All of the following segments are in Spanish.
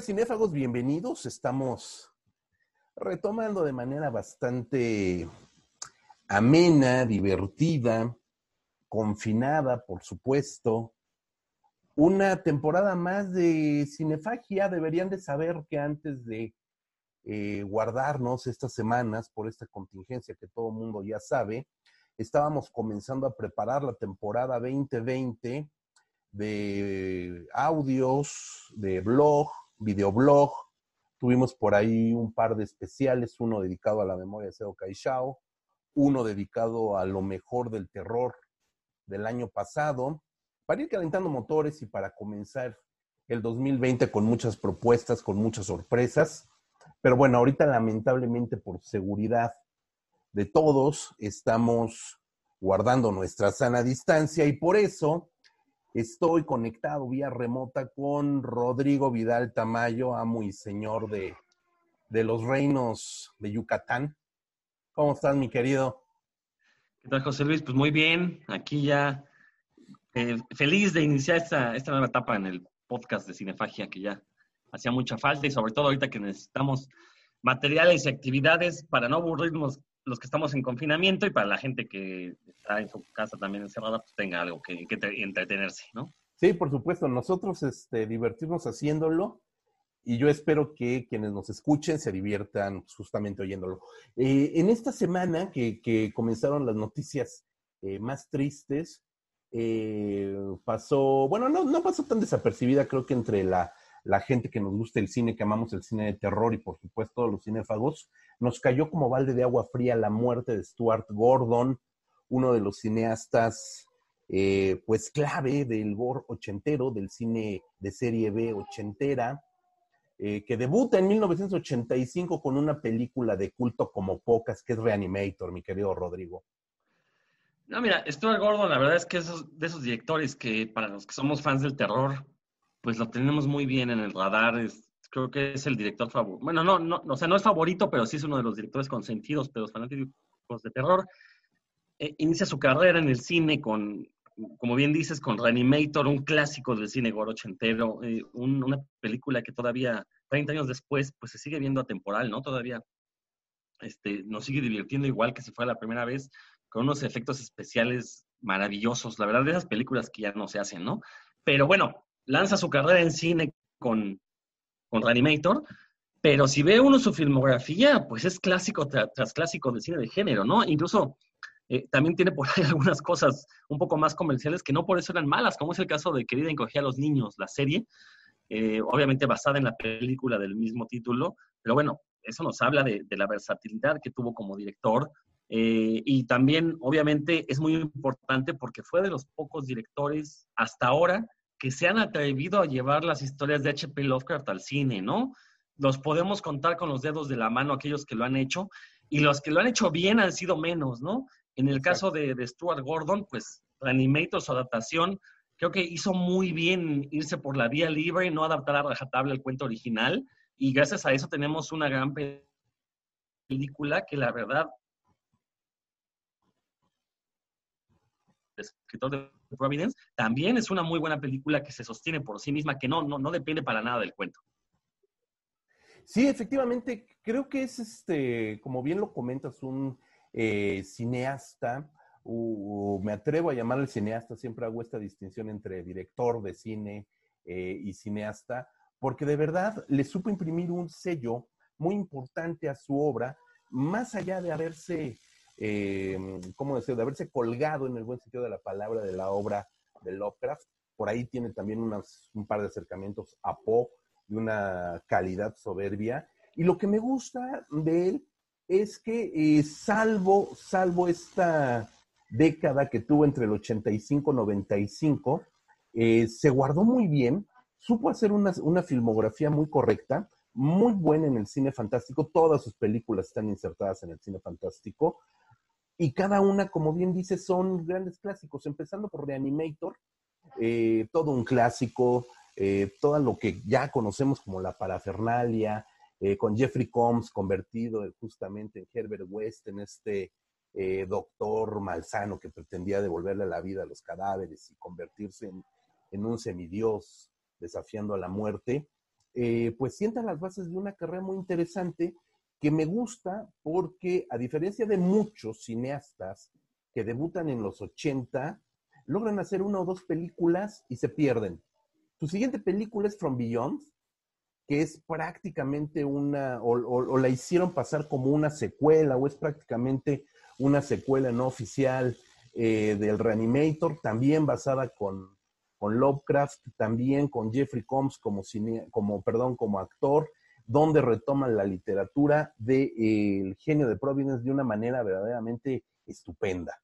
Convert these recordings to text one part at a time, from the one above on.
tal? Bienvenidos. Estamos retomando de manera bastante amena, divertida, confinada, por supuesto, una temporada más de cinefagia. Deberían de saber que antes de eh, guardarnos estas semanas por esta contingencia que todo el mundo ya sabe, estábamos comenzando a preparar la temporada 2020 de audios, de blog, videoblog. Tuvimos por ahí un par de especiales, uno dedicado a la memoria de Seo Caixao, uno dedicado a lo mejor del terror del año pasado, para ir calentando motores y para comenzar el 2020 con muchas propuestas, con muchas sorpresas. Pero bueno, ahorita lamentablemente por seguridad de todos estamos guardando nuestra sana distancia y por eso estoy conectado vía remota con Rodrigo Vidal Tamayo, amo y señor de, de los reinos de Yucatán. ¿Cómo estás, mi querido? ¿Qué tal, José Luis? Pues muy bien, aquí ya eh, feliz de iniciar esta, esta nueva etapa en el podcast de Cinefagia, que ya hacía mucha falta y sobre todo ahorita que necesitamos materiales y actividades para no aburrirnos los que estamos en confinamiento y para la gente que está en su casa también encerrada, pues tenga algo que, entretenerse, ¿no? Sí, por supuesto. Nosotros este, divertimos haciéndolo y yo espero que quienes nos escuchen se diviertan justamente oyéndolo. Eh, en esta semana que, comenzaron las noticias eh, más tristes, eh, pasó, bueno, no, no pasó tan desapercibida, creo que entre la, la gente que nos gusta el cine, que amamos el cine de terror y por supuesto los cinéfagos, nos cayó como balde de agua fría la muerte de Stuart Gordon, uno de los cineastas pues clave del gore ochentero, del cine de serie B ochentera, eh, que debuta en 1985 con una película de culto como pocas, que es Reanimator, mi querido Rodrigo. No, mira, Stuart Gordon, la verdad es que es de esos directores que para los que somos fans del terror, pues lo tenemos muy bien en el radar. creo que es el director favorito. Bueno, no, no, o sea, no es favorito, pero sí es uno de los directores consentidos de los fanáticos de terror. Eh, inicia su carrera en el cine con como bien dices, con Reanimator, un clásico del cine gore ochentero, eh, una película que todavía, 30 años después, pues se sigue viendo atemporal, ¿no? Todavía este, nos sigue divirtiendo igual que si fuera la primera vez, con unos efectos especiales maravillosos, la verdad, de esas películas que ya no se hacen, ¿no? Pero bueno, lanza su carrera en cine con, con Reanimator, pero si ve uno su filmografía, pues es clásico tras clásico del cine de género, ¿no? Incluso eh, también tiene por ahí algunas cosas un poco más comerciales que no por eso eran malas, como es el caso de Querida encogía a los niños, la serie, eh, obviamente basada en la película del mismo título, pero bueno, eso nos habla de, la versatilidad que tuvo como director. Eh, y también, obviamente, es muy importante porque fue de los pocos directores hasta ahora que se han atrevido a llevar las historias de H.P. Lovecraft al cine, ¿no? Los podemos contar con los dedos de la mano aquellos que lo han hecho y los que lo han hecho bien han sido menos, ¿no? En el caso de, Stuart Gordon, pues Reanimator, su adaptación, creo que hizo muy bien irse por la vía libre y no adaptar a rajatabla el cuento original. Y gracias a eso tenemos una gran película que la verdad escritor de Providence, también es una muy buena película que se sostiene por sí misma, que no, no, no depende para nada del cuento. Sí, efectivamente, creo que es este, como bien lo comentas, un eh, cineasta, o me atrevo a llamarle cineasta, siempre hago esta distinción entre director de cine eh, y cineasta, porque de verdad le supo imprimir un sello muy importante a su obra, más allá de haberse, eh, ¿cómo decir?, de haberse colgado en el buen sentido de la palabra de la obra de Lovecraft. Por ahí tiene también un par de acercamientos a Poe de una calidad soberbia. Y lo que me gusta de él es que eh, salvo, salvo esta década que tuvo entre el 85 y 95, eh, se guardó muy bien, supo hacer una, una, filmografía muy correcta, muy buena en el cine fantástico, todas sus películas están insertadas en el cine fantástico, y cada una, como bien dice, son grandes clásicos, empezando por Reanimator, eh, todo un clásico, todo lo que ya conocemos como la parafernalia, eh, con Jeffrey Combs convertido justamente en Herbert West, en este eh, doctor malsano que pretendía devolverle la vida a los cadáveres y convertirse en, un semidios desafiando a la muerte. eh, pues sientan las bases de una carrera muy interesante que me gusta porque a diferencia de muchos cineastas que debutan en los 80, logran hacer una o dos películas y se pierden. Su siguiente película es From Beyond, que es prácticamente una, o, la hicieron pasar como una secuela, o es prácticamente una secuela no oficial eh, del Reanimator, también basada con, Lovecraft, también con Jeffrey Combs como, como, perdón, como actor, donde retoman la literatura del de, eh, genio de Providence de una manera verdaderamente estupenda.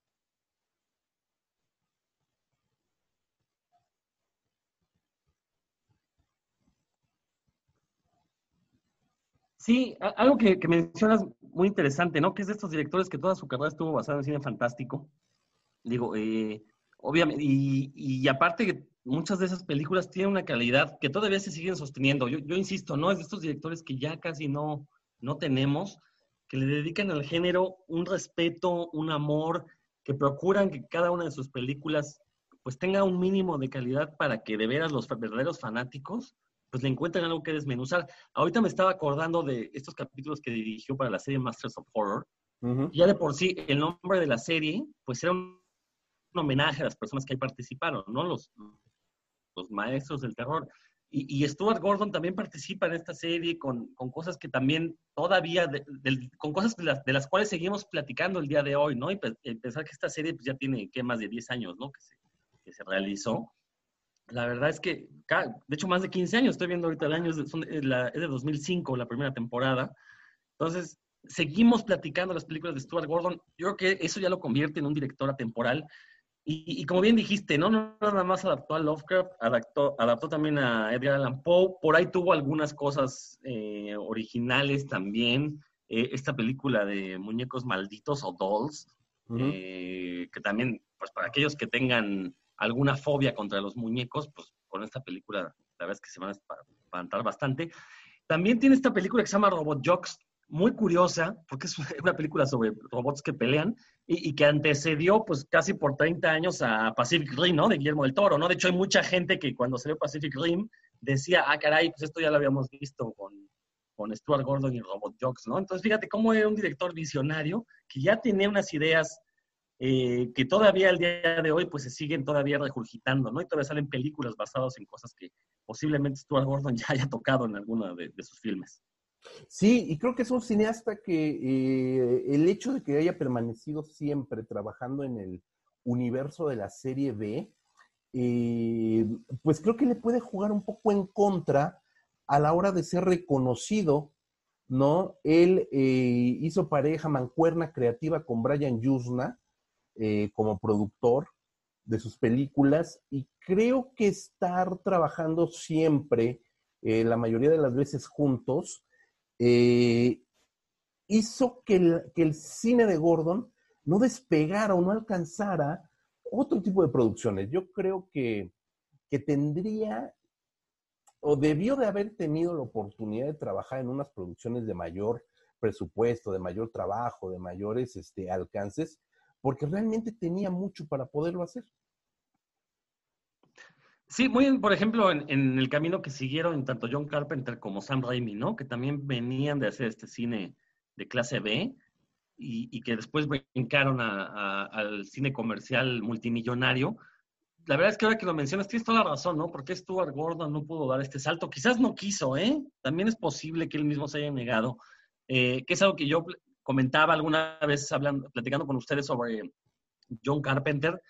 Sí, algo que, mencionas muy interesante, ¿no? Que es de estos directores que toda su carrera estuvo basada en cine fantástico. Digo, eh, obviamente, y, aparte que muchas de esas películas tienen una calidad que todavía se siguen sosteniendo. Yo, insisto, ¿no? Es de estos directores que ya casi no, no tenemos, que le dedican al género un respeto, un amor, que procuran que cada una de sus películas pues tenga un mínimo de calidad para que de veras los verdaderos fanáticos pues le encuentran algo que desmenuzar. Ahorita me estaba acordando de estos capítulos que dirigió para la serie Masters of Horror. Ya de por sí, el nombre de la serie, pues era un, homenaje a las personas que ahí participaron, ¿no? Los, los maestros del terror. Y, y, Stuart Gordon también participa en esta serie con, con cosas que también todavía, con cosas de las, de las, cuales seguimos platicando el día de hoy, ¿no? Y pensar que esta serie pues, ya tiene, ¿qué? Más de 10 años, ¿no? Que se, que se realizó la verdad es que, de hecho, más de 15 años, estoy viendo ahorita el año, es de, la, es de 2005, la primera temporada. Entonces, seguimos platicando las películas de Stuart Gordon. Yo creo que eso ya lo convierte en un director atemporal. Y, y como bien dijiste, ¿no? no nada más adaptó a Lovecraft, adaptó, adaptó también a Edgar Allan Poe. Por ahí tuvo algunas cosas eh, originales también. Eh, esta película de Muñecos Malditos o Dolls, eh, que también, pues para aquellos que tengan alguna fobia contra los muñecos, pues con esta película la verdad es que se van a espantar bastante. También tiene esta película que se llama Robot Jocks, muy curiosa, porque es una película sobre robots que pelean y, que antecedió pues casi por 30 años a Pacific Rim, ¿no? De Guillermo del Toro, ¿no? De hecho hay mucha gente que cuando salió Pacific Rim decía, ah, caray, pues esto ya lo habíamos visto con, con Stuart Gordon y Robot Jocks, ¿no? Entonces fíjate cómo era un director visionario que ya tenía unas ideas eh, que todavía al día de hoy pues se siguen todavía regurgitando, ¿no? Y todavía salen películas basadas en cosas que posiblemente Stuart Gordon ya haya tocado en alguno de, sus filmes. Sí, y creo que es un cineasta que eh, el hecho de que haya permanecido siempre trabajando en el universo de la serie B, eh, pues creo que le puede jugar un poco en contra a la hora de ser reconocido, ¿no? Él hizo pareja mancuerna creativa con Brian Yusna, eh, como productor de sus películas y creo que estar trabajando siempre, eh, la mayoría de las veces juntos, eh, hizo que el, cine de Gordon no despegara o no alcanzara otro tipo de producciones. Yo creo que, que tendría o debió de haber tenido la oportunidad de trabajar en unas producciones de mayor presupuesto, de mayor trabajo, de mayores este, alcances, porque realmente tenía mucho para poderlo hacer. Sí, muy bien, por ejemplo, en, el camino que siguieron tanto John Carpenter como Sam Raimi, ¿no? Que también venían de hacer este cine de clase B y, que después brincaron al cine comercial multimillonario. La verdad es que ahora que lo mencionas, tienes toda la razón, ¿no? Porque Stuart Gordon no pudo dar este salto. Quizás no quiso, ¿eh? También es posible que él mismo se haya negado, eh, que es algo que yo comentaba alguna vez hablando, platicando con ustedes sobre John Carpenter.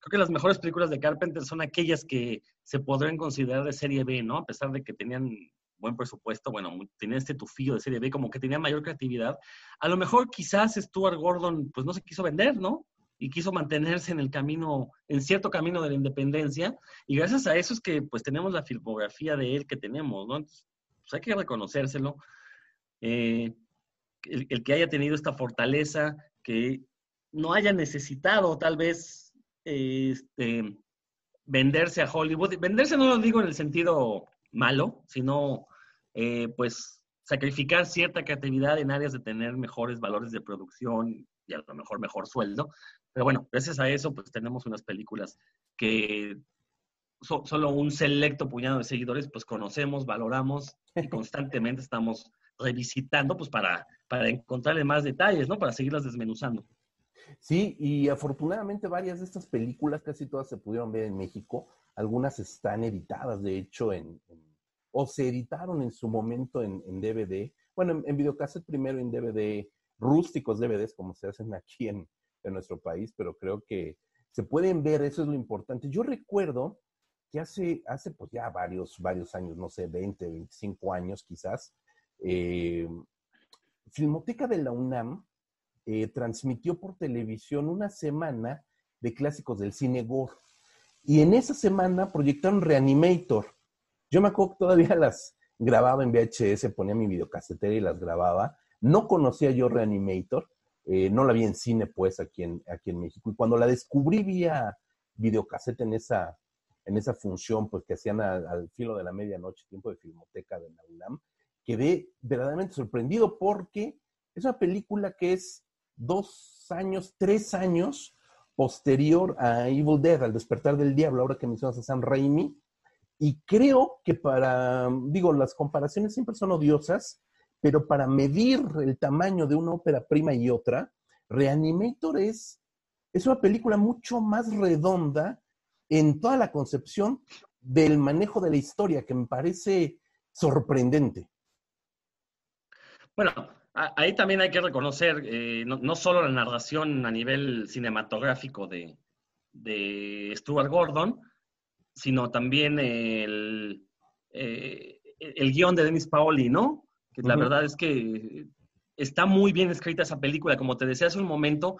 Creo que las mejores películas de Carpenter son aquellas que se podrían considerar de serie B, ¿no? A pesar de que tenían buen presupuesto, bueno, tenían este tufillo de serie B, como que tenía mayor creatividad. A lo mejor quizás Stuart Gordon, pues no se quiso vender, ¿no? Y quiso mantenerse en el camino, en cierto camino de la independencia. Y gracias a eso es que pues tenemos la filmografía de él que tenemos, ¿no? pues hay que reconocérselo. Eh, el, que haya tenido esta fortaleza, que no haya necesitado tal vez este, venderse a Hollywood. Venderse no lo digo en el sentido malo, sino eh, pues sacrificar cierta creatividad en áreas de tener mejores valores de producción y a lo mejor mejor sueldo. Pero bueno, gracias a eso pues tenemos unas películas que solo un selecto puñado de seguidores, pues conocemos, valoramos y constantemente estamos revisitando, pues para, para encontrarle más detalles, ¿no? Para seguirlas desmenuzando. Sí, y afortunadamente varias de estas películas, casi todas se pudieron ver en México. Algunas están editadas, de hecho, en, o se editaron en su momento en, DVD. Bueno, en, en primero en DVD, rústicos DVDs, como se hacen aquí en, en nuestro país, pero creo que se pueden ver, eso es lo importante. Yo recuerdo que hace, hace pues ya varios, varios años, no sé, 20, 25 años quizás, eh, Filmoteca de la UNAM eh, transmitió por televisión una semana de clásicos del cine gore. Y en esa semana proyectaron Reanimator. Yo me acuerdo que todavía las grababa en VHS, ponía mi videocasetera y las grababa. No conocía yo Reanimator, eh, no la vi en cine pues aquí en, aquí en México. Y cuando la descubrí vía videocasete en esa, en esa función pues que hacían al, filo de la medianoche, tiempo de filmoteca de la UNAM, quedé verdaderamente sorprendido porque es una película que es dos años, tres años posterior a Evil Dead, al despertar del diablo, ahora que mencionas a Sam Raimi. Y creo que para, digo, las comparaciones siempre son odiosas, pero para medir el tamaño de una ópera prima y otra, Reanimator es, es una película mucho más redonda en toda la concepción del manejo de la historia, que me parece sorprendente. Bueno, ahí también hay que reconocer eh, no, solo la narración a nivel cinematográfico de, de Stuart Gordon, sino también el, eh, el guion de Denis Paoli, ¿no? Que la verdad es que está muy bien escrita esa película, como te decía hace un momento,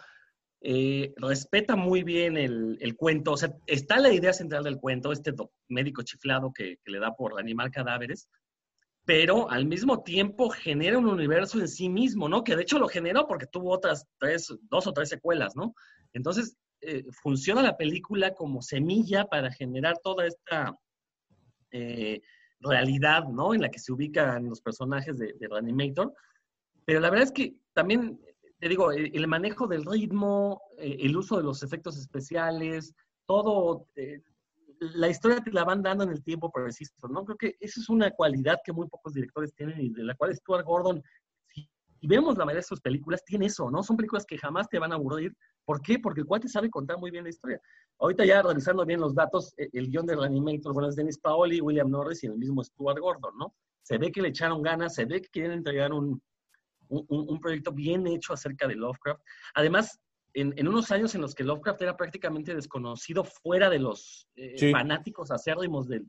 eh, respeta muy bien el, cuento, o sea, está la idea central del cuento, este médico chiflado que, le da por animar cadáveres, pero al mismo tiempo genera un universo en sí mismo, ¿no? Que de hecho lo generó porque tuvo otras tres, dos o tres secuelas, ¿no? Entonces, eh, funciona la película como semilla para generar toda esta eh, realidad, ¿no? En la que se ubican los personajes de, de Reanimator. Pero la verdad es que también, te digo, el, manejo del ritmo, eh, el uso de los efectos especiales, todo, la historia te la van dando en el tiempo preciso, ¿no? Creo que esa es una cualidad que muy pocos directores tienen y de la cual Stuart Gordon, si vemos la mayoría de sus películas, tiene eso, ¿no? Son películas que jamás te van a aburrir. ¿Por qué? Porque el cuate sabe contar muy bien la historia. Ahorita ya revisando bien los datos, e, el guion de Reanimator, bueno, es Dennis Paoli, William Norris y el mismo Stuart Gordon, ¿no? Se ve que le echaron ganas, se ve que quieren entregar un, un, proyecto bien hecho acerca de Lovecraft. Además, en, unos años en los que Lovecraft era prácticamente desconocido fuera de los eh, fanáticos acérrimos de,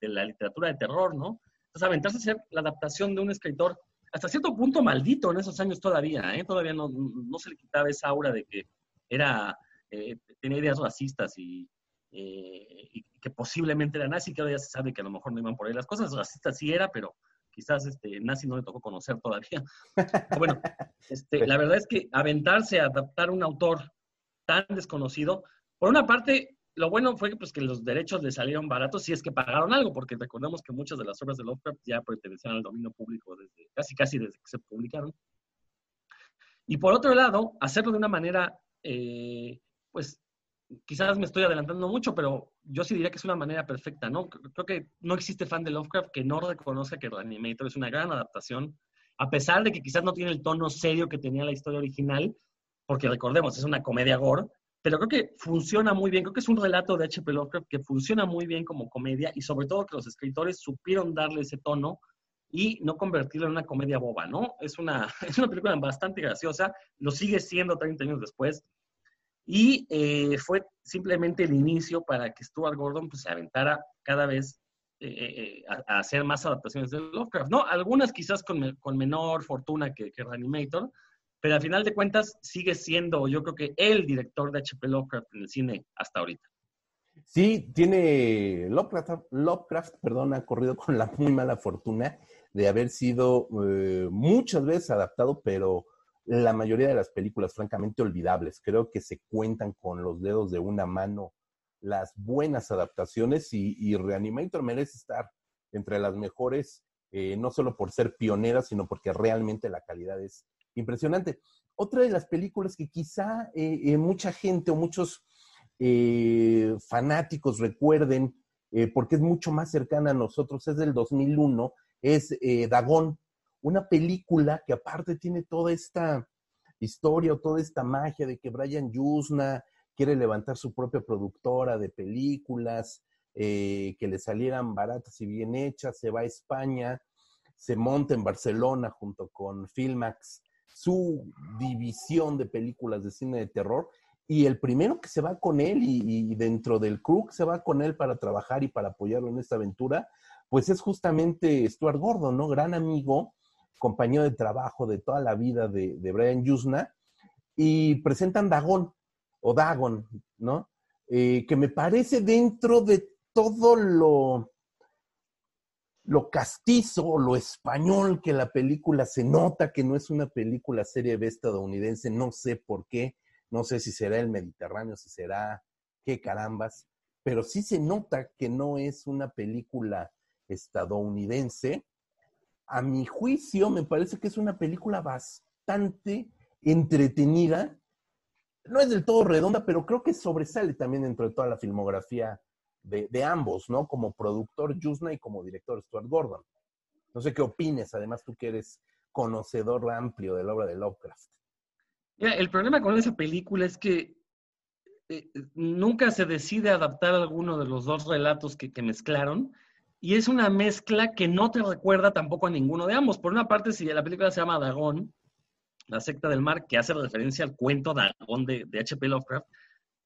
la literatura de terror, ¿no? Entonces, aventarse a hacer la adaptación de un escritor hasta cierto punto maldito en esos años todavía, ¿eh? Todavía no, no se le quitaba esa aura de que era eh, tenía ideas racistas eh, y, que posiblemente era nazi, que ahora ya se sabe que a lo mejor no iban por ahí las cosas, racistas sí era, pero quizás este, nazi no le tocó conocer todavía. bueno, este, la verdad es que aventarse a adaptar un autor tan desconocido, por una parte, lo bueno fue pues, que los derechos le salieron baratos si es que pagaron algo, porque recordemos que muchas de las obras de Lovecraft ya pertenecían al dominio público desde casi casi desde que se publicaron. Y por otro lado, hacerlo de una manera eh, pues quizás me estoy adelantando mucho, pero yo sí diría que es una manera perfecta, ¿no? Creo que no existe fan de Lovecraft que no reconozca que Reanimator es una gran adaptación, a pesar de que quizás no tiene el tono serio que tenía la historia original, porque recordemos, es una comedia gore, pero creo que funciona muy bien, creo que es un relato de H.P. Lovecraft que funciona muy bien como comedia y sobre todo que los escritores supieron darle ese tono y no convertirlo en una comedia boba, ¿no? Es una, es una película bastante graciosa, lo sigue siendo 30 años después, y eh, fue simplemente el inicio para que Stuart Gordon pues, se aventara cada vez eh, eh, a, hacer más adaptaciones de Lovecraft, ¿no? Algunas quizás con, con menor fortuna que, que, Reanimator, pero al final de cuentas sigue siendo, yo creo que el director de H.P. Lovecraft en el cine hasta ahorita. Sí, tiene Lovecraft, Lovecraft, perdón, ha corrido con la muy mala fortuna de haber sido muchas veces adaptado, pero la mayoría de las películas francamente olvidables. Creo que se cuentan con los dedos de una mano las buenas adaptaciones y, Reanimator merece estar entre las mejores, eh, no solo por ser pionera, sino porque realmente la calidad es impresionante. Otra de las películas que quizá eh, eh, mucha gente o muchos fanáticos recuerden porque es mucho más cercana a nosotros, es del 2001, es Dagón, una película que aparte tiene toda esta historia o toda esta magia de que Brian Yusna quiere levantar su propia productora de películas, eh, que le salieran baratas y bien hechas, se va a España, se monta en Barcelona junto con Filmax su división de películas de cine de terror y el primero que se va con él y, dentro del crew que se va con él para trabajar y para apoyarlo en esta aventura, pues es justamente Stuart Gordon, ¿no? Gran amigo, compañero de trabajo de toda la vida de, Brian Yusna, y presentan Dagon, o Dagon, ¿no? Eh, que me parece dentro de todo lo, lo castizo, lo español que la película se nota que no es una película serie B estadounidense, no sé por qué, no sé si será el Mediterráneo, si será qué carambas, pero sí se nota que no es una película estadounidense. A mi juicio, me parece que es una película bastante entretenida. No es del todo redonda, pero creo que sobresale también dentro de toda la filmografía de, ambos, ¿no? Como productor Yusna y como director Stuart Gordon. No sé qué opines, además tú que eres conocedor amplio de la obra de Lovecraft el problema con esa película es que eh, nunca se decide adaptar alguno de los dos relatos que, mezclaron y es una mezcla que no te recuerda tampoco a ninguno de ambos. Por una parte, si la película se llama Dagón, la secta del mar, que hace referencia al cuento Dagón de H.P. Lovecraft,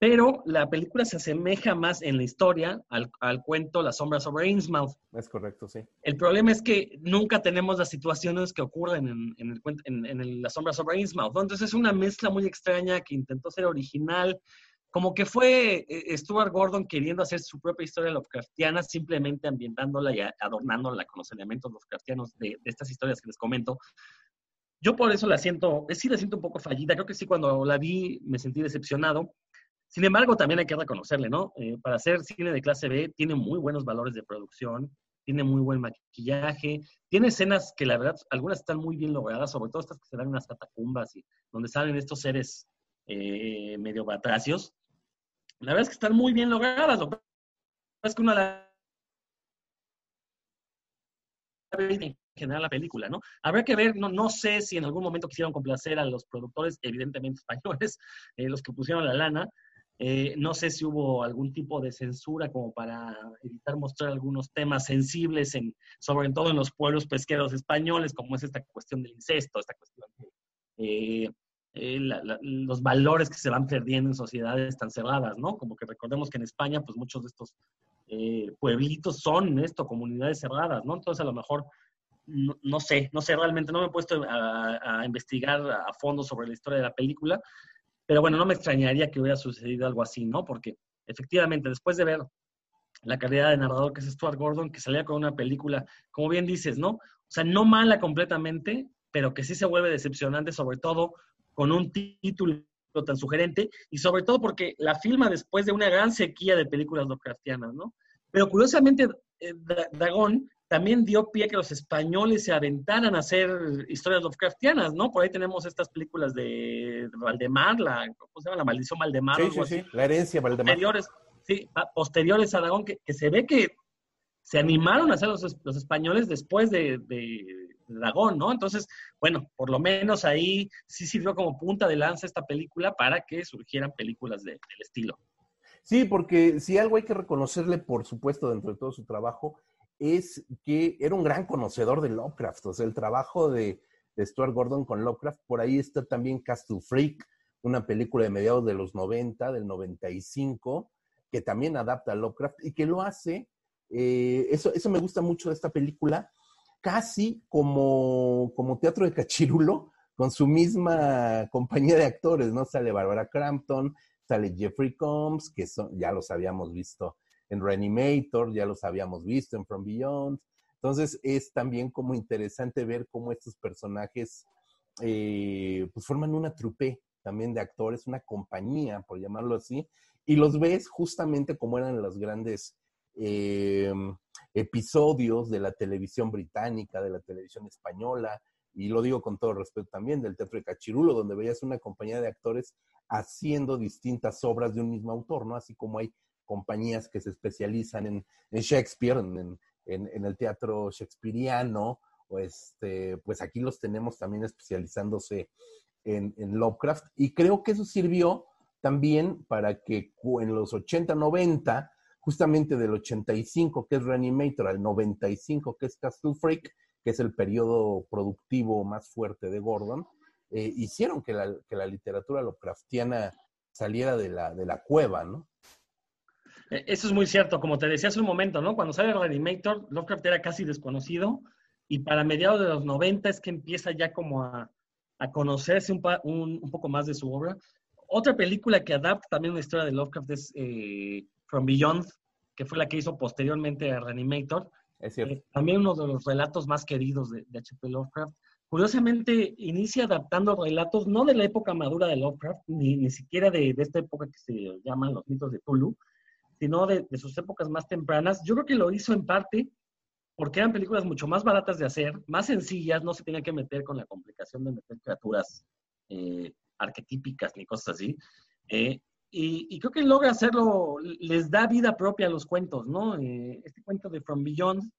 pero la película se asemeja más en la historia al, cuento Las sombras sobre Innsmouth. Es correcto, sí. El problema es que nunca tenemos las situaciones que ocurren en, en, el, en, en Las sombras sobre Innsmouth. Entonces es una mezcla muy extraña que intentó ser original, como que fue eh, Stuart Gordon queriendo hacer su propia historia Lovecraftiana, simplemente ambientándola y adornándola con los elementos Lovecraftianos de, de estas historias que les comento. Yo por eso la siento, sí la siento un poco fallida. Creo que sí, cuando la vi me sentí decepcionado. Sin embargo, también hay que reconocerle, ¿no? Eh, para hacer cine de clase B, tiene muy buenos valores de producción, tiene muy buen maquillaje, tiene escenas que la verdad, algunas están muy bien logradas, sobre todo estas que se dan en las catacumbas y donde salen estos seres eh, medio batracios. La verdad es que están muy bien logradas. Lo que es que una la en general la película, ¿no? Habrá que ver, no, no sé si en algún momento quisieron complacer a los productores, evidentemente españoles, eh, los que pusieron la lana, eh, no sé si hubo algún tipo de censura como para evitar mostrar algunos temas sensibles, en, sobre todo en los pueblos pesqueros españoles, como es esta cuestión del incesto, esta cuestión de eh, eh, los valores que se van perdiendo en sociedades tan cerradas, ¿no? Como que recordemos que en España, pues muchos de estos pueblitos son esto, comunidades cerradas, ¿no? Entonces a lo mejor no, sé, no sé, realmente no me he puesto a, investigar a fondo sobre la historia de la película, pero bueno, no me extrañaría que hubiera sucedido algo así, ¿no? Porque efectivamente, después de ver la calidad de narrador que es Stuart Gordon, que salía con una película, como bien dices, ¿no? O sea, no mala completamente, pero que sí se vuelve decepcionante, sobre todo con un título tan sugerente y sobre todo porque la filma después de una gran sequía de películas Lovecraftianas, ¿no? Pero curiosamente, eh, Dragón también dio pie a que los españoles se aventaran a hacer historias Lovecraftianas, ¿no? Por ahí tenemos estas películas de Valdemar, la, ¿cómo se llama? La maldición Valdemar. Sí, sí, sí, la herencia Valdemar. Posteriores, sí, posteriores a Aragón, que, se ve que se animaron a hacer los, españoles después de, de, Dragón, ¿no? Entonces, bueno, por lo menos ahí sí sirvió como punta de lanza esta película para que surgieran películas del estilo. Sí, porque si algo hay que reconocerle, por supuesto, dentro de todo su trabajo, es que era un gran conocedor de Lovecraft, o sea, el trabajo de, Stuart Gordon con Lovecraft, por ahí está también Castle Freak, una película de mediados de los 90, del 95, que también adapta a Lovecraft y que lo hace, eh, eso, eso me gusta mucho de esta película, casi como, como teatro de cachirulo, con su misma compañía de actores, ¿no? Sale Barbara Crampton, sale Jeffrey Combs, que son, ya los habíamos visto en Reanimator, ya los habíamos visto en From Beyond. Entonces es también como interesante ver cómo estos personajes eh, pues forman una trupe también de actores, una compañía, por llamarlo así, y los ves justamente como eran los grandes eh, episodios de la televisión británica, de la televisión española, y lo digo con todo respeto también, del Teatro de Cachirulo, donde veías una compañía de actores haciendo distintas obras de un mismo autor, ¿no? Así como hay compañías que se especializan en, Shakespeare, en, el teatro shakespeariano, este, pues aquí los tenemos también especializándose en, Lovecraft. Y creo que eso sirvió también para que en los 80, 90, justamente del 85, que es Reanimator, al 95, que es Castle Freak, que es el periodo productivo más fuerte de Gordon, eh, hicieron que la, que la, literatura Lovecraftiana saliera de la, de la cueva, ¿no? E, eso es muy cierto, como te decía hace un momento, ¿no? Cuando sale Reanimator, Lovecraft era casi desconocido y para mediados de los 90 es que empieza ya como a, a conocerse un, un, poco más de su obra. Otra película que adapta también una historia de Lovecraft es eh, From Beyond, que fue la que hizo posteriormente a Reanimator. Es cierto. Eh, también uno de los relatos más queridos de H.P. Lovecraft. Curiosamente, inicia adaptando relatos no de la época madura de Lovecraft, ni, ni siquiera de, de, esta época que se llaman los mitos de Tulu, sino de, de, sus épocas más tempranas. Yo creo que lo hizo en parte porque eran películas mucho más baratas de hacer, más sencillas, no se tenía que meter con la complicación de meter criaturas eh, arquetípicas ni cosas así. Eh, y, creo que logra hacerlo, les da vida propia a los cuentos, ¿no? Eh, este cuento de From Beyond,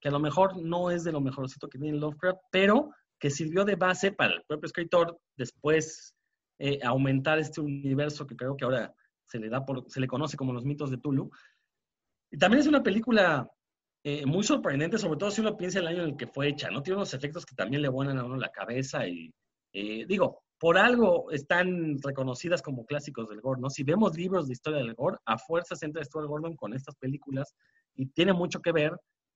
que a lo mejor no es de lo mejorcito que tiene Lovecraft, pero que sirvió de base para el propio escritor después aumentar este universo que creo que ahora se le da por, se le conoce como los mitos de Tulu. Y también es una película eh, muy sorprendente, sobre todo si uno piensa el año en el que fue hecha, ¿no? Tiene unos efectos que también le vuelan a uno la cabeza y, eh, digo, por algo están reconocidas como clásicos del gore, ¿no? Si vemos libros de historia del gore, a fuerzas entra Stuart Gordon con estas películas y tiene mucho que ver,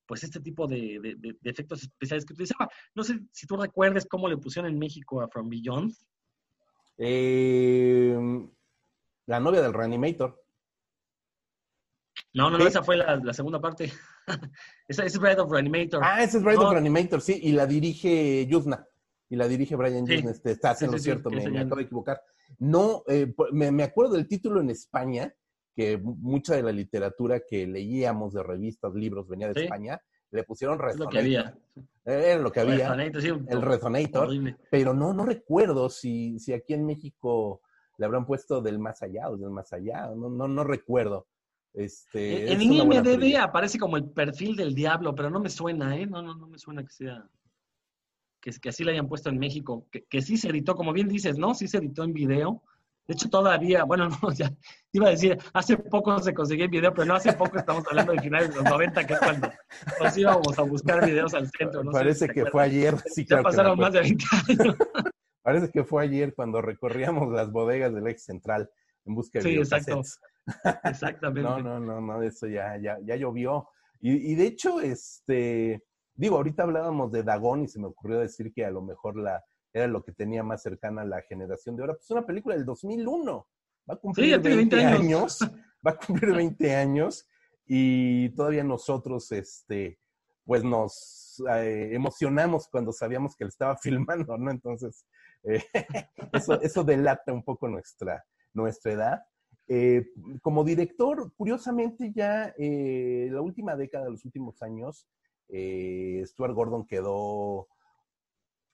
pues, este tipo de, efectos especiales que utilizaba. No sé si tú recuerdes cómo le pusieron en México a From Beyond. Eh, la novia del Reanimator. No, no, no, esa fue la, segunda parte. esa, es Bride of Reanimator. Ah, esa es Bride of Reanimator, sí, y la dirige Yuzna. Y la dirige Brian sí. Este, está haciendo cierto, me, acabo de equivocar. No, eh, me, acuerdo del título en España, que mucha de la literatura que leíamos de revistas, libros, venía de España, le pusieron Resonator. lo que había. Era lo que había. el Resonator. Pero no, no recuerdo si, si aquí en México le habrán puesto del más allá o del más allá. No, no, no recuerdo. Este, en IMDB aparece como el perfil del diablo, pero no me suena, ¿eh? No, no, no me suena que sea. Que, que así le hayan puesto en México. Que, que, sí se editó, como bien dices, ¿no? Sí se editó en video. De hecho, todavía, bueno, no, ya iba a decir, hace poco se consiguió en video, pero no hace poco estamos hablando de finales de los 90, que es cuando nos íbamos a buscar videos al centro. No Parece que fue ayer. Sí, ya pasaron más de 20 años. Parece que fue ayer cuando recorríamos las bodegas del ex central en busca de Sí, exacto. Exactamente. no, no, no, no, eso ya, ya, ya llovió. Y, de hecho, este, digo, ahorita hablábamos de Dagón y se me ocurrió decir que a lo mejor la, era lo que tenía más cercana a la generación de ahora. Pues una película del 2001. Va a cumplir 20, años. Va a cumplir 20 años y todavía nosotros, este, pues nos eh, emocionamos cuando sabíamos que él estaba filmando, ¿no? Entonces, eh, eso, eso delata un poco nuestra, nuestra edad. Eh, como director, curiosamente ya la última década, los últimos años, eh, Stuart Gordon quedó,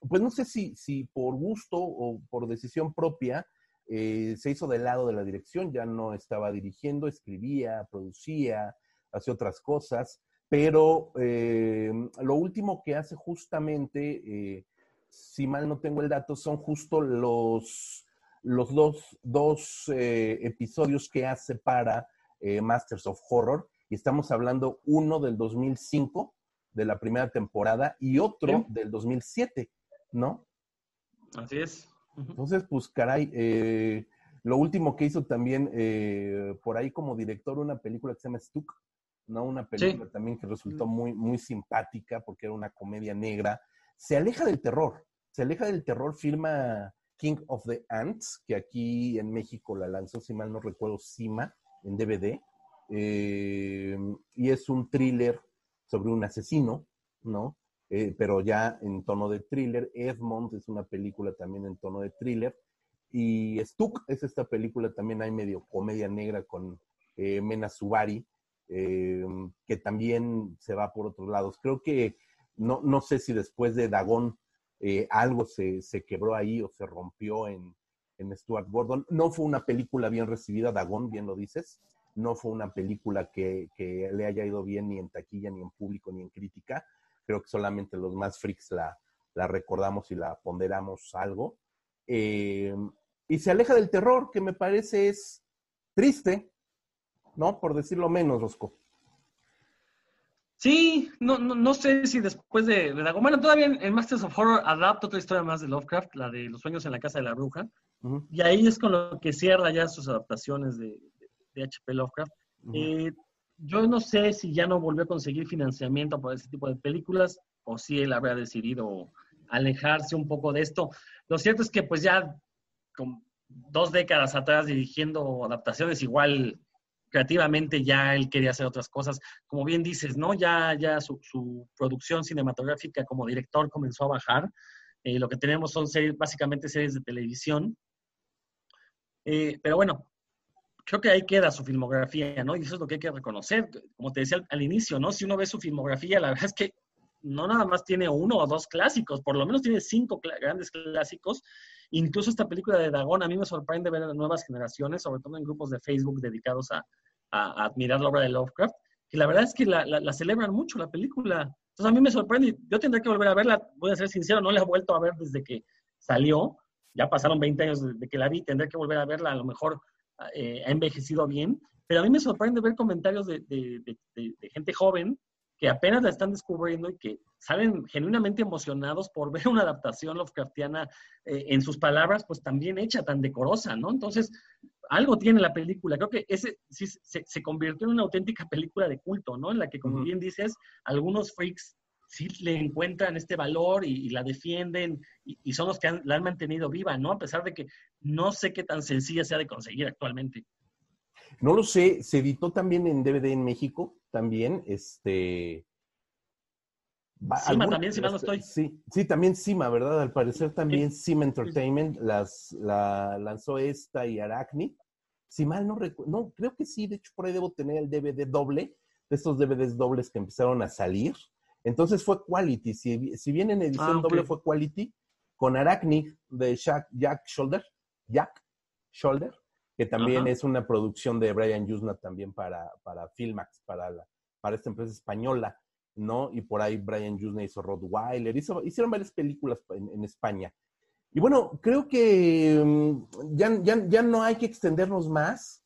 pues no sé si, por gusto o por decisión propia, se hizo del lado de la dirección, ya no estaba dirigiendo, escribía, producía, hacía otras cosas, pero lo último que hace justamente, si mal no tengo el dato, son justo los los dos, dos eh, episodios que hace para eh, Masters of Horror. Y estamos hablando uno del 2005, de la primera temporada, y otro del 2007, ¿no? Así es. Entonces, pues caray, eh, lo último que hizo también por ahí como director una película que se llama Stuck, ¿no? Una película también que resultó muy, muy simpática porque era una comedia negra. Se aleja del terror, se aleja del terror, firma King of the Ants, que aquí en México la lanzó, si mal no recuerdo, Cima, en DVD. Eh, y es un thriller sobre un asesino, ¿no? Eh, pero ya en tono de thriller. Edmond es una película también en tono de thriller. Y Stuck es esta película también hay medio comedia negra con eh, Mena Subari, que también se va por otros lados. Creo que no, no sé si después de Dagón eh, algo se, se, quebró ahí o se rompió en, en, Stuart Gordon. No fue una película bien recibida, Dagón, bien lo dices. No fue una película que, le haya ido bien ni en taquilla, ni en público, ni en crítica. Creo que solamente los más freaks la, la recordamos y la ponderamos algo. Eh, y se aleja del terror, que me parece es triste, ¿no? Por decirlo menos, Rosco. Sí, no, no, sé si después de, de Bueno, todavía en, Masters of Horror adapta otra historia más de Lovecraft, la de Los sueños en la casa de la bruja. Y ahí es con lo que cierra ya sus adaptaciones de, de H.P. Lovecraft. Eh, yo no sé si ya no volvió a conseguir financiamiento para ese tipo de películas o si él habrá decidido alejarse un poco de esto. Lo cierto es que pues ya con dos décadas atrás dirigiendo adaptaciones igual creativamente ya él quería hacer otras cosas. Como bien dices, ¿no? Ya, ya su, producción cinematográfica como director comenzó a bajar. Eh, lo que tenemos son series, básicamente series de televisión. Eh, pero bueno, creo que ahí queda su filmografía, ¿no? Y eso es lo que hay que reconocer. Como te decía al, inicio, ¿no? Si uno ve su filmografía, la verdad es que no nada más tiene uno o dos clásicos, por lo menos tiene cinco grandes clásicos. Incluso esta película de Dagón, a mí me sorprende ver a nuevas generaciones, sobre todo en grupos de Facebook dedicados a, admirar la obra de Lovecraft, que la verdad es que la, celebran mucho la película. Entonces a mí me sorprende, yo tendré que volver a verla, voy a ser sincero, no la he vuelto a ver desde que salió, ya pasaron 20 años desde que la vi, tendré que volver a verla, a lo mejor eh, ha envejecido bien, pero a mí me sorprende ver comentarios de, gente joven que apenas la están descubriendo y que salen genuinamente emocionados por ver una adaptación Lovecraftiana eh, en sus palabras, pues también hecha, tan decorosa, ¿no? Entonces, algo tiene la película. Creo que ese sí se, convirtió en una auténtica película de culto, ¿no? En la que, como bien dices, algunos freaks sí le encuentran este valor y, la defienden y, son los que la han mantenido viva, ¿no? A pesar de que no sé qué tan sencilla sea de conseguir actualmente. No lo sé, se editó también en DVD en México, también, este... Cima también, si mal no estoy. Sí, sí, también Cima, ¿verdad? Al parecer también Cima Entertainment las, la lanzó esta y Arachne. Si mal no recuerdo, no, creo que sí, de hecho por ahí debo tener el DVD doble, de estos DVDs dobles que empezaron a salir. Entonces fue Quality, si, si bien en edición ah, doble fue Quality, con Arachne de Jack, Jack Shoulder, Jack Shoulder, que también es una producción de Brian Yusna también para, para Filmax, para, la, para esta empresa española, ¿no? Y por ahí Brian Yusna hizo Rottweiler, hizo, hicieron varias películas en, España. Y bueno, creo que mm, ya, ya, ya, no hay que extendernos más.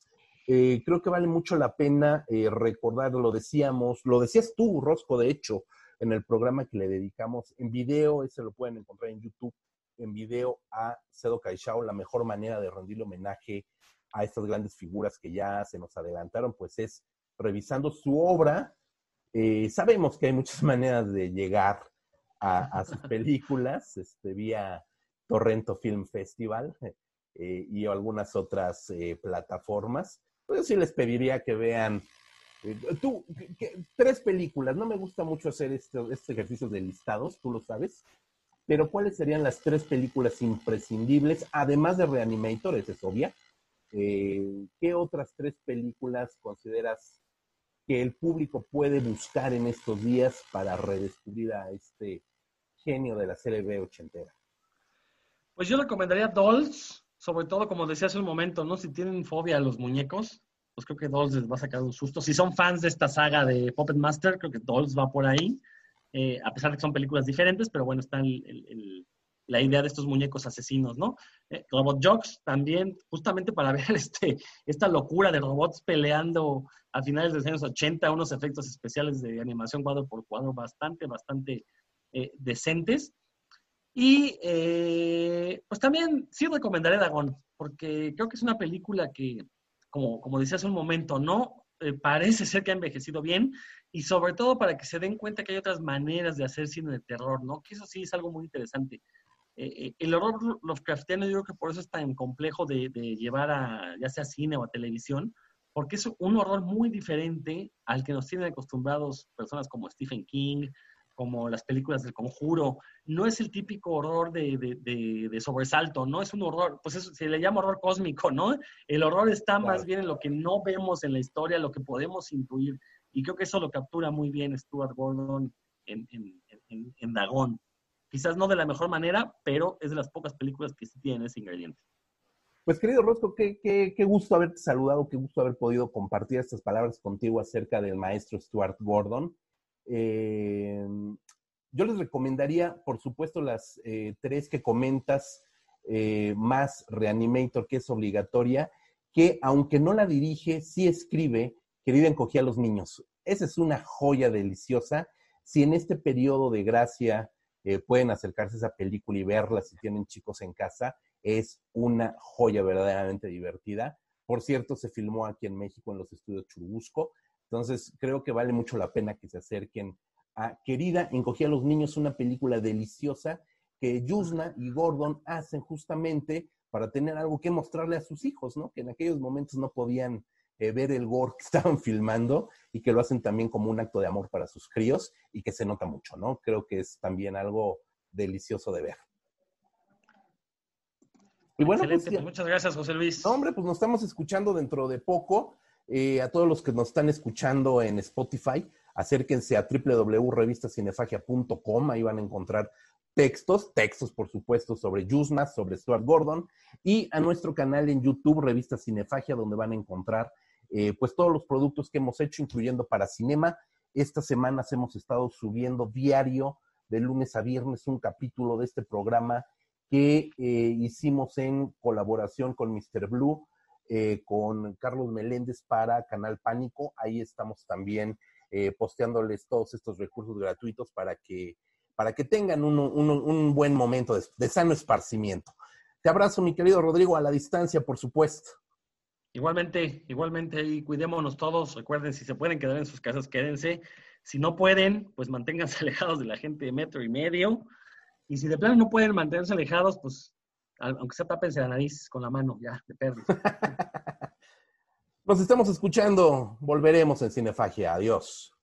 Eh, creo que vale mucho la pena eh, recordar, lo decíamos, lo decías tú, Rosco, de hecho, en el programa que le dedicamos en video, ese lo pueden encontrar en YouTube, en video a Cedo Caixao, la mejor manera de rendirle homenaje a estas grandes figuras que ya se nos adelantaron, pues es revisando su obra. Eh, sabemos que hay muchas maneras de llegar a, sus películas, este, vía Torrento Film Festival eh, y algunas otras eh, plataformas. Pues sí les pediría que vean tú, tres películas, no me gusta mucho hacer este, este ejercicio de listados, tú lo sabes, pero ¿cuáles serían las tres películas imprescindibles, además de Reanimator, es obvia? Eh, ¿Qué otras tres películas consideras que el público puede buscar en estos días para redescubrir a este genio de la serie B ochentera? Pues yo recomendaría Dolls, sobre todo como decía hace un momento, ¿no? Si tienen fobia a los muñecos, pues creo que Dolls les va a sacar un susto. Si son fans de esta saga de Puppet Master, creo que Dolls va por ahí, eh, a pesar de que son películas diferentes, pero bueno, está la idea de estos muñecos asesinos, ¿no? Eh, Robot Jocks también, justamente para ver este, esta locura de robots peleando a finales de los años 80, unos efectos especiales de animación cuadro por cuadro bastante, bastante eh, decentes. Y pues también sí recomendaré Dagon, porque creo que es una película que como, como decía hace un momento, no eh, parece ser que ha envejecido bien y sobre todo para que se den cuenta que hay otras maneras de hacer cine de terror, ¿no? Que eso sí es algo muy interesante. Eh, eh, el horror Lovecraftiano yo creo que por eso es tan complejo de, llevar a ya sea cine o a televisión, porque es un horror muy diferente al que nos tienen acostumbrados personas como Stephen King, como las películas del conjuro. No es el típico horror de, sobresalto, no es un horror, pues eso, se le llama horror cósmico, ¿no? El horror está más bien en lo que no vemos en la historia, lo que podemos intuir. Y creo que eso lo captura muy bien Stuart Gordon en, en, en, Dagón. Quizás no de la mejor manera, pero es de las pocas películas que sí tienen ese ingrediente. Pues querido Rosco, qué, qué, gusto haberte saludado, qué gusto haber podido compartir estas palabras contigo acerca del maestro Stuart Gordon. Eh, yo les recomendaría, por supuesto, las eh, tres que comentas, eh, más Reanimator, que es obligatoria, que aunque no la dirige, sí escribe Querida encogía a los niños. Esa es una joya deliciosa. Si en este periodo de gracia pueden acercarse a esa película y verla si tienen chicos en casa, es una joya verdaderamente divertida. Por cierto, se filmó aquí en México en los estudios Churubusco. Entonces, creo que vale mucho la pena que se acerquen a Querida, Encogía a los Niños, una película deliciosa que Yusna y Gordon hacen justamente para tener algo que mostrarle a sus hijos, ¿no? Que en aquellos momentos no podían eh, ver el gore que estaban filmando y que lo hacen también como un acto de amor para sus críos y que se nota mucho, ¿no? Creo que es también algo delicioso de ver. Y bueno, pues, pues, muchas gracias, José Luis. hombre, pues nos estamos escuchando dentro de poco. Eh, a todos los que nos están escuchando en Spotify, acérquense a www.revistacinefagia.com, ahí van a encontrar textos, textos por supuesto sobre Yusma, sobre Stuart Gordon, y a nuestro canal en YouTube, Revista Cinefagia, donde van a encontrar eh, pues todos los productos que hemos hecho, incluyendo para cinema. Estas semanas hemos estado subiendo diario, de lunes a viernes, un capítulo de este programa que eh, hicimos en colaboración con Mr. Blue, eh, con Carlos Meléndez para Canal Pánico. Ahí estamos también eh, posteándoles todos estos recursos gratuitos para que, para que tengan un, buen momento de, sano esparcimiento. Te abrazo, mi querido Rodrigo, a la distancia, por supuesto. Igualmente, igualmente, y cuidémonos todos. Recuerden, si se pueden quedar en sus casas, quédense. Si no pueden, pues manténganse alejados de la gente de metro y medio. Y si de plano no pueden mantenerse alejados, pues aunque sea tápense la nariz con la mano, ya, de perro. Nos estamos escuchando. Volveremos en Cinefagia. Adiós.